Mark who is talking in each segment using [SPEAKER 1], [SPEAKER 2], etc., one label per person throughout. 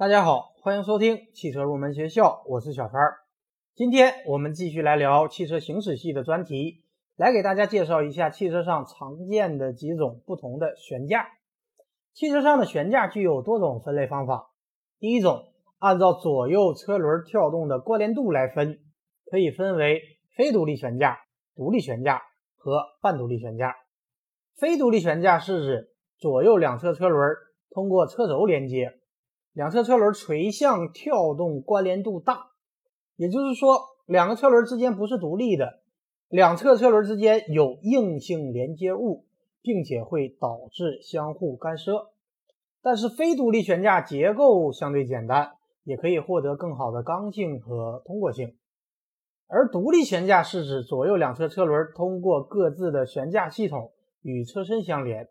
[SPEAKER 1] 大家好，欢迎收听汽车入门学校，我是小川。今天我们继续来聊汽车行驶系的专题，来给大家介绍一下汽车上常见的几种不同的悬架。汽车上的悬架具有多种分类方法。第一种，按照左右车轮跳动的关联度来分，可以分为非独立悬架、独立悬架和半独立悬架。非独立悬架是指左右两侧车轮通过车轴连接。两侧车轮垂向跳动关联度大，也就是说，两个车轮之间不是独立的，两侧车轮之间有硬性连接物，并且会导致相互干涉。但是非独立悬架结构相对简单，也可以获得更好的刚性和通过性。而独立悬架是指左右两侧车轮通过各自的悬架系统与车身相连，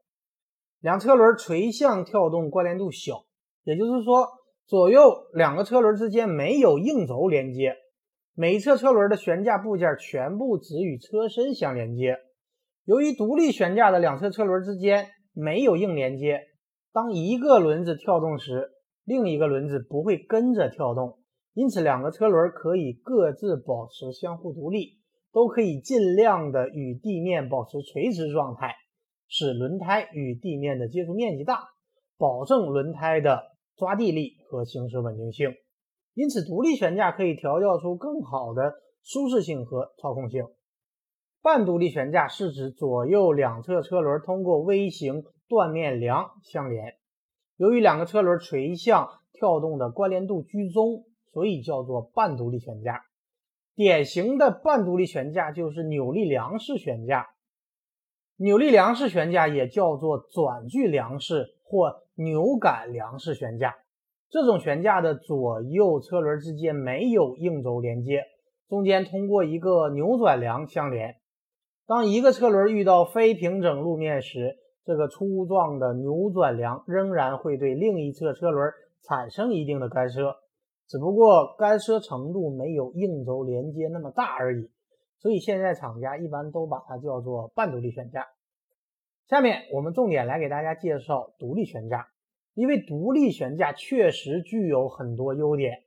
[SPEAKER 1] 两车轮垂向跳动关联度小。也就是说，左右两个车轮之间没有硬轴连接，每一侧车轮的悬架部件全部只与车身相连接。由于独立悬架的两侧车轮之间没有硬连接，当一个轮子跳动时，另一个轮子不会跟着跳动，因此两个车轮可以各自保持相互独立，都可以尽量的与地面保持垂直状态，使轮胎与地面的接触面积大，保证轮胎的。抓地力和行驶稳定性，因此独立悬架可以调教出更好的舒适性和操控性。半独立悬架是指左右两侧车轮通过微型断面梁相连，由于两个车轮垂向跳动的关联度居中，所以叫做半独立悬架。典型的半独立悬架就是扭力梁式悬架。扭力梁式悬架也叫做转距梁式或。扭杆梁式悬架，这种悬架的左右车轮之间没有硬轴连接，中间通过一个扭转梁相连。当一个车轮遇到非平整路面时，这个粗壮的扭转梁仍然会对另一侧车轮产生一定的干涉，只不过干涉程度没有硬轴连接那么大而已。所以现在厂家一般都把它叫做半独立悬架。下面我们重点来给大家介绍独立悬架，因为独立悬架确实具有很多优点。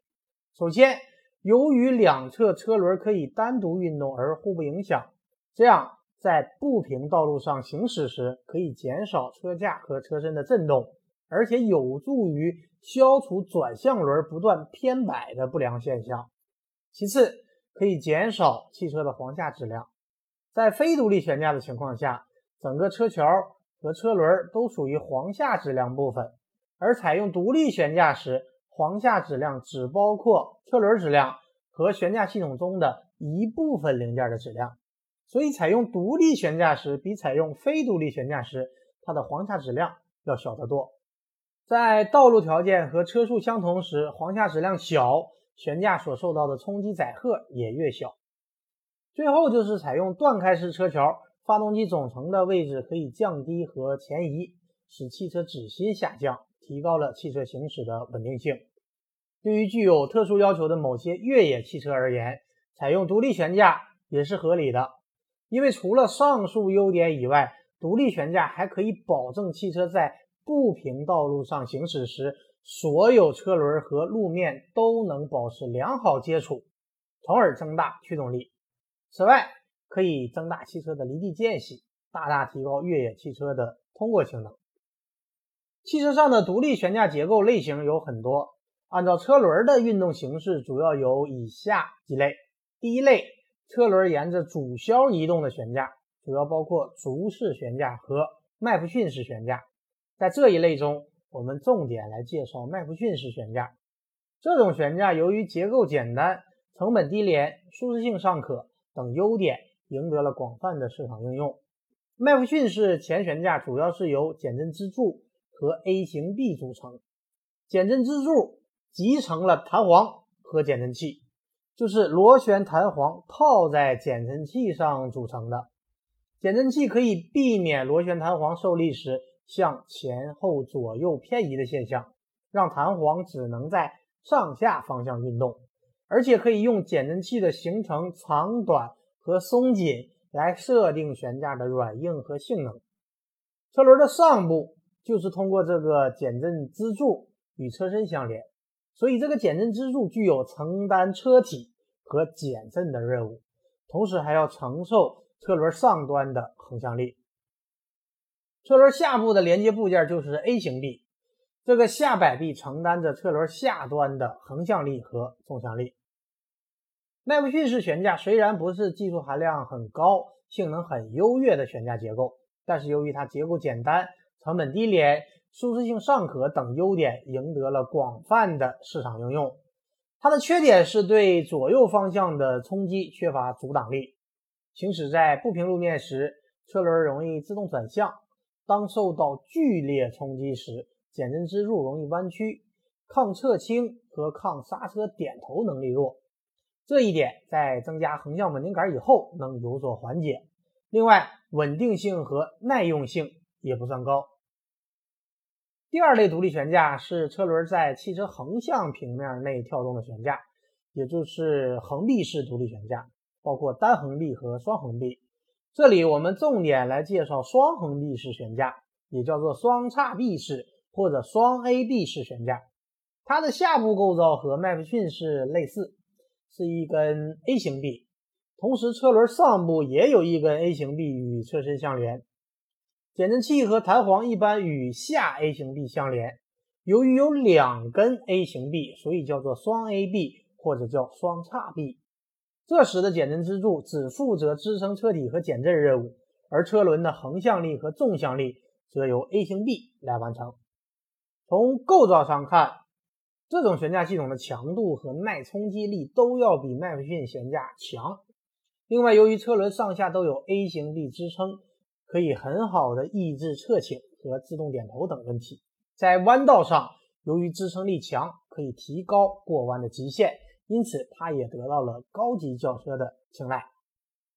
[SPEAKER 1] 首先，由于两侧车轮可以单独运动而互不影响，这样在不平道路上行驶时可以减少车架和车身的震动，而且有助于消除转向轮不断偏摆的不良现象。其次，可以减少汽车的簧下质量。在非独立悬架的情况下，整个车桥和车轮都属于簧下质量部分，而采用独立悬架时，簧下质量只包括车轮质量和悬架系统中的一部分零件的质量，所以采用独立悬架时，比采用非独立悬架时，它的簧下质量要小得多。在道路条件和车速相同时，簧下质量小，悬架所受到的冲击载荷也越小。最后就是采用断开式车桥。发动机总成的位置可以降低和前移，使汽车指心下降，提高了汽车行驶的稳定性。对于具有特殊要求的某些越野汽车而言，采用独立悬架也是合理的。因为除了上述优点以外，独立悬架还可以保证汽车在不平道路上行驶时，所有车轮和路面都能保持良好接触，从而增大驱动力。此外，可以增大汽车的离地间隙，大大提高越野汽车的通过性能。汽车上的独立悬架结构类型有很多，按照车轮的运动形式，主要有以下几类。第一类，车轮沿着主销移动的悬架，主要包括足式悬架和麦弗逊式悬架。在这一类中，我们重点来介绍麦弗逊式悬架。这种悬架由于结构简单、成本低廉、舒适性尚可等优点。赢得了广泛的市场应用。麦弗逊式前悬架主要是由减震支柱和 A 型臂组成，减震支柱集成了弹簧和减震器，就是螺旋弹簧套在减震器上组成的。减震器可以避免螺旋弹簧受力时向前后左右偏移的现象，让弹簧只能在上下方向运动，而且可以用减震器的形成长短。和松紧来设定悬架的软硬和性能。车轮的上部就是通过这个减震支柱与车身相连，所以这个减震支柱具有承担车体和减震的任务，同时还要承受车轮上端的横向力。车轮下部的连接部件就是 A 型臂，这个下摆臂承担着车轮下端的横向力和纵向力。麦弗逊式悬架虽然不是技术含量很高、性能很优越的悬架结构，但是由于它结构简单、成本低廉、舒适性尚可等优点，赢得了广泛的市场应用。它的缺点是对左右方向的冲击缺乏阻挡力，行驶在不平路面时，车轮容易自动转向。当受到剧烈冲击时，减震支柱容易弯曲，抗侧倾和抗刹车点头能力弱。这一点在增加横向稳定杆以后能有所缓解。另外，稳定性和耐用性也不算高。第二类独立悬架是车轮在汽车横向平面内跳动的悬架，也就是横臂式独立悬架，包括单横臂和双横臂。这里我们重点来介绍双横臂式悬架，也叫做双叉臂式或者双 A 臂式悬架。它的下部构造和麦弗逊式类似，是一根 A 型臂，同时车轮上部也有一根 A 型臂与车身相连。减震器和弹簧一般与下 A 型臂相连。由于有两根 A 型臂，所以叫做双 A 臂或者叫双叉臂。这时的减震支柱只负责支撑车体和减震任务，而车轮的横向力和纵向力则由 A 型臂来完成。从构造上看，这种悬架系统的强度和耐冲击力都要比麦弗逊悬架强。另外，由于车轮上下都有 A 型臂支撑，可以很好的抑制侧倾和自动点头等问题。在弯道上，由于支撑力强，可以提高过弯的极限。因此，它也得到了高级轿车的青睐。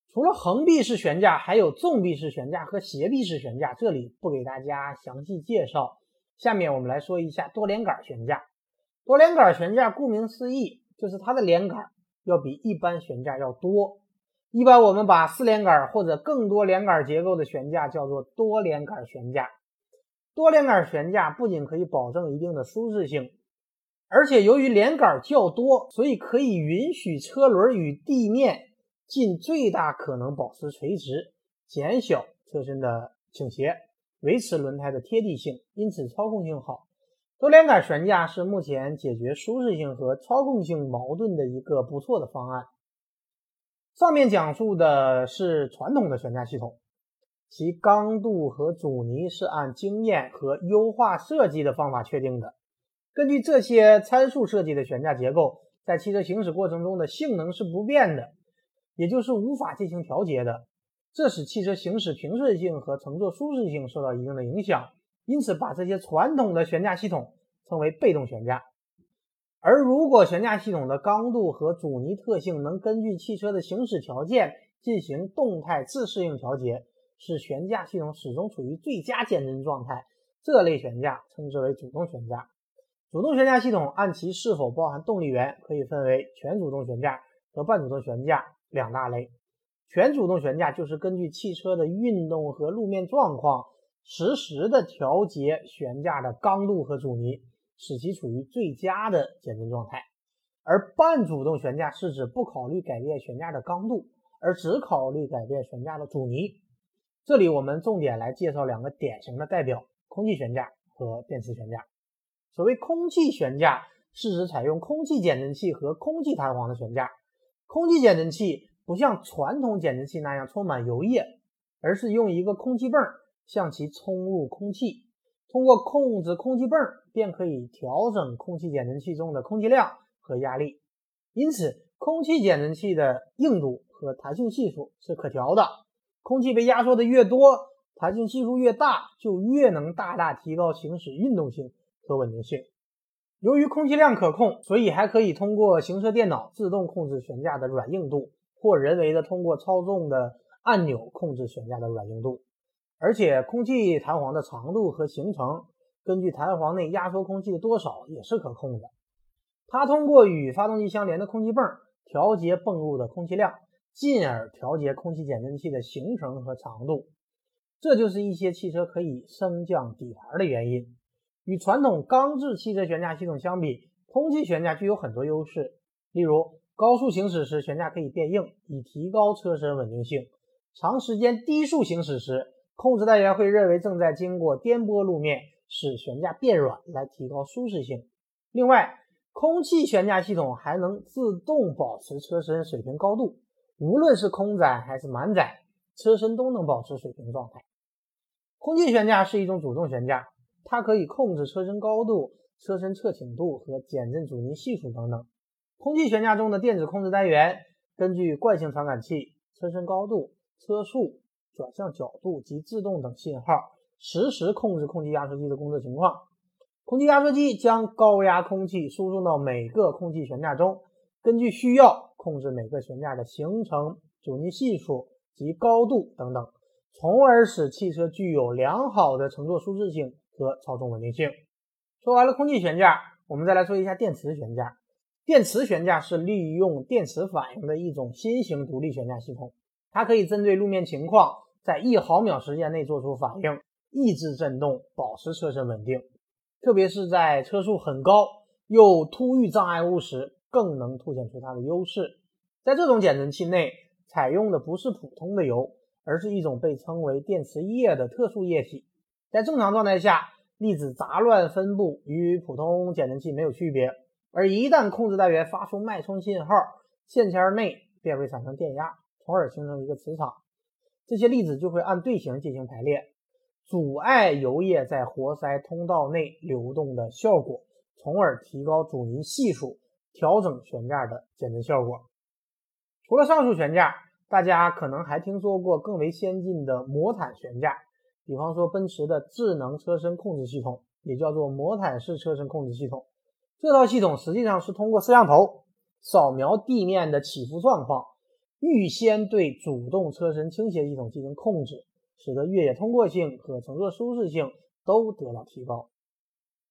[SPEAKER 1] 除了横臂式悬架，还有纵臂式悬架和斜臂式悬架，这里不给大家详细介绍。下面我们来说一下多连杆悬架。多连杆悬架顾名思义，就是它的连杆要比一般悬架要多。一般我们把四连杆或者更多连杆结构的悬架叫做多连杆悬架。多连杆悬架不仅可以保证一定的舒适性。而且由于连杆较多，所以可以允许车轮与地面尽最大可能保持垂直，减小车身的倾斜，维持轮胎的贴地性，因此操控性好。多连杆悬架是目前解决舒适性和操控性矛盾的一个不错的方案。上面讲述的是传统的悬架系统，其刚度和阻尼是按经验和优化设计的方法确定的。根据这些参数设计的悬架结构，在汽车行驶过程中的性能是不变的，也就是无法进行调节的，这使汽车行驶平顺性和乘坐舒适性受到一定的影响。因此，把这些传统的悬架系统称为被动悬架。而如果悬架系统的刚度和阻尼特性能根据汽车的行驶条件进行动态自适应调节，使悬架系统始终处于最佳减震状态，这类悬架称之为主动悬架。主动悬架系统按其是否包含动力源，可以分为全主动悬架和半主动悬架两大类。全主动悬架就是根据汽车的运动和路面状况，实时的调节悬架的刚度和阻尼，使其处于最佳的减震状态。而半主动悬架是指不考虑改变悬架的刚度，而只考虑改变悬架的阻尼。这里我们重点来介绍两个典型的代表：空气悬架和电磁悬架。所谓空气悬架，是指采用空气减震器和空气弹簧的悬架。空气减震器不像传统减震器那样充满油液，而是用一个空气泵向其充入空气，通过控制空气泵便可以调整空气减震器中的空气量和压力。因此，空气减震器的硬度和弹性系数是可调的。空气被压缩的越多，弹性系数越大，就越能大大提高行驶运动性。和稳定性。由于空气量可控，所以还可以通过行车电脑自动控制悬架的软硬度，或人为的通过操纵的按钮控制悬架的软硬度。而且，空气弹簧的长度和行程，根据弹簧内压缩空气的多少也是可控的。它通过与发动机相连的空气泵调节泵入的空气量，进而调节空气减震器的行程和长度。这就是一些汽车可以升降底盘的原因。与传统钢制汽车悬架系统相比，空气悬架具有很多优势，例如高速行驶时悬架可以变硬，以提高车身稳定性；长时间低速行驶时，控制单元会认为正在经过颠簸路面，使悬架变软来提高舒适性。另外，空气悬架系统还能自动保持车身水平高度，无论是空载还是满载，车身都能保持水平状态。空气悬架是一种主动悬架，它可以控制车身高度、车身侧倾度和减震阻尼系数等等。空气悬架中的电子控制单元根据惯性传感器、车身高度、车速。转向角度及制动等信号，实时控制空气压缩机的工作情况。空气压缩机将高压空气输送到每个空气悬架中，根据需要控制每个悬架的行程、阻尼系数及高度等等，从而使汽车具有良好的乘坐舒适性和操纵稳定性。说完了空气悬架，我们再来说一下电磁悬架。电磁悬架是利用电磁反应的一种新型独立悬架系统，它可以针对路面情况。在一毫秒时间内做出反应，抑制震动，保持车身稳定。特别是在车速很高又突遇障碍物时，更能凸显出它的优势。在这种减震器内，采用的不是普通的油，而是一种被称为电磁液的特殊液体。在正常状态下，粒子杂乱分布，与普通减震器没有区别。而一旦控制单元发出脉冲信号，线圈内便会产生电压，从而形成一个磁场。这些粒子就会按队形进行排列，阻碍油液在活塞通道内流动的效果，从而提高阻尼系数，调整悬架的减震效果。除了上述悬架，大家可能还听说过更为先进的魔毯悬架，比方说奔驰的智能车身控制系统，也叫做魔毯式车身控制系统。这套系统实际上是通过摄像头扫描地面的起伏状况。预先对主动车身倾斜系统进行控制，使得越野通过性和乘坐舒适性都得到提高。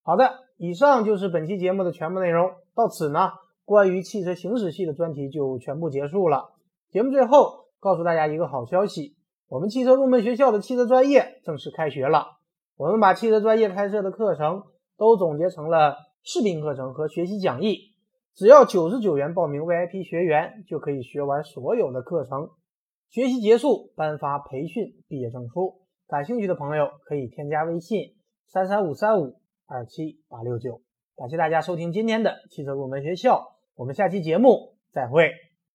[SPEAKER 1] 好的，以上就是本期节目的全部内容。到此呢，关于汽车行驶系的专题就全部结束了。节目最后告诉大家一个好消息：我们汽车入门学校的汽车专业正式开学了。我们把汽车专业开设的课程都总结成了视频课程和学习讲义。只要九十九元报名 VIP 学员，就可以学完所有的课程。学习结束颁发培训毕业证书。感兴趣的朋友可以添加微信三三五三五二七八六九。感谢大家收听今天的汽车入门学校，我们下期节目再会。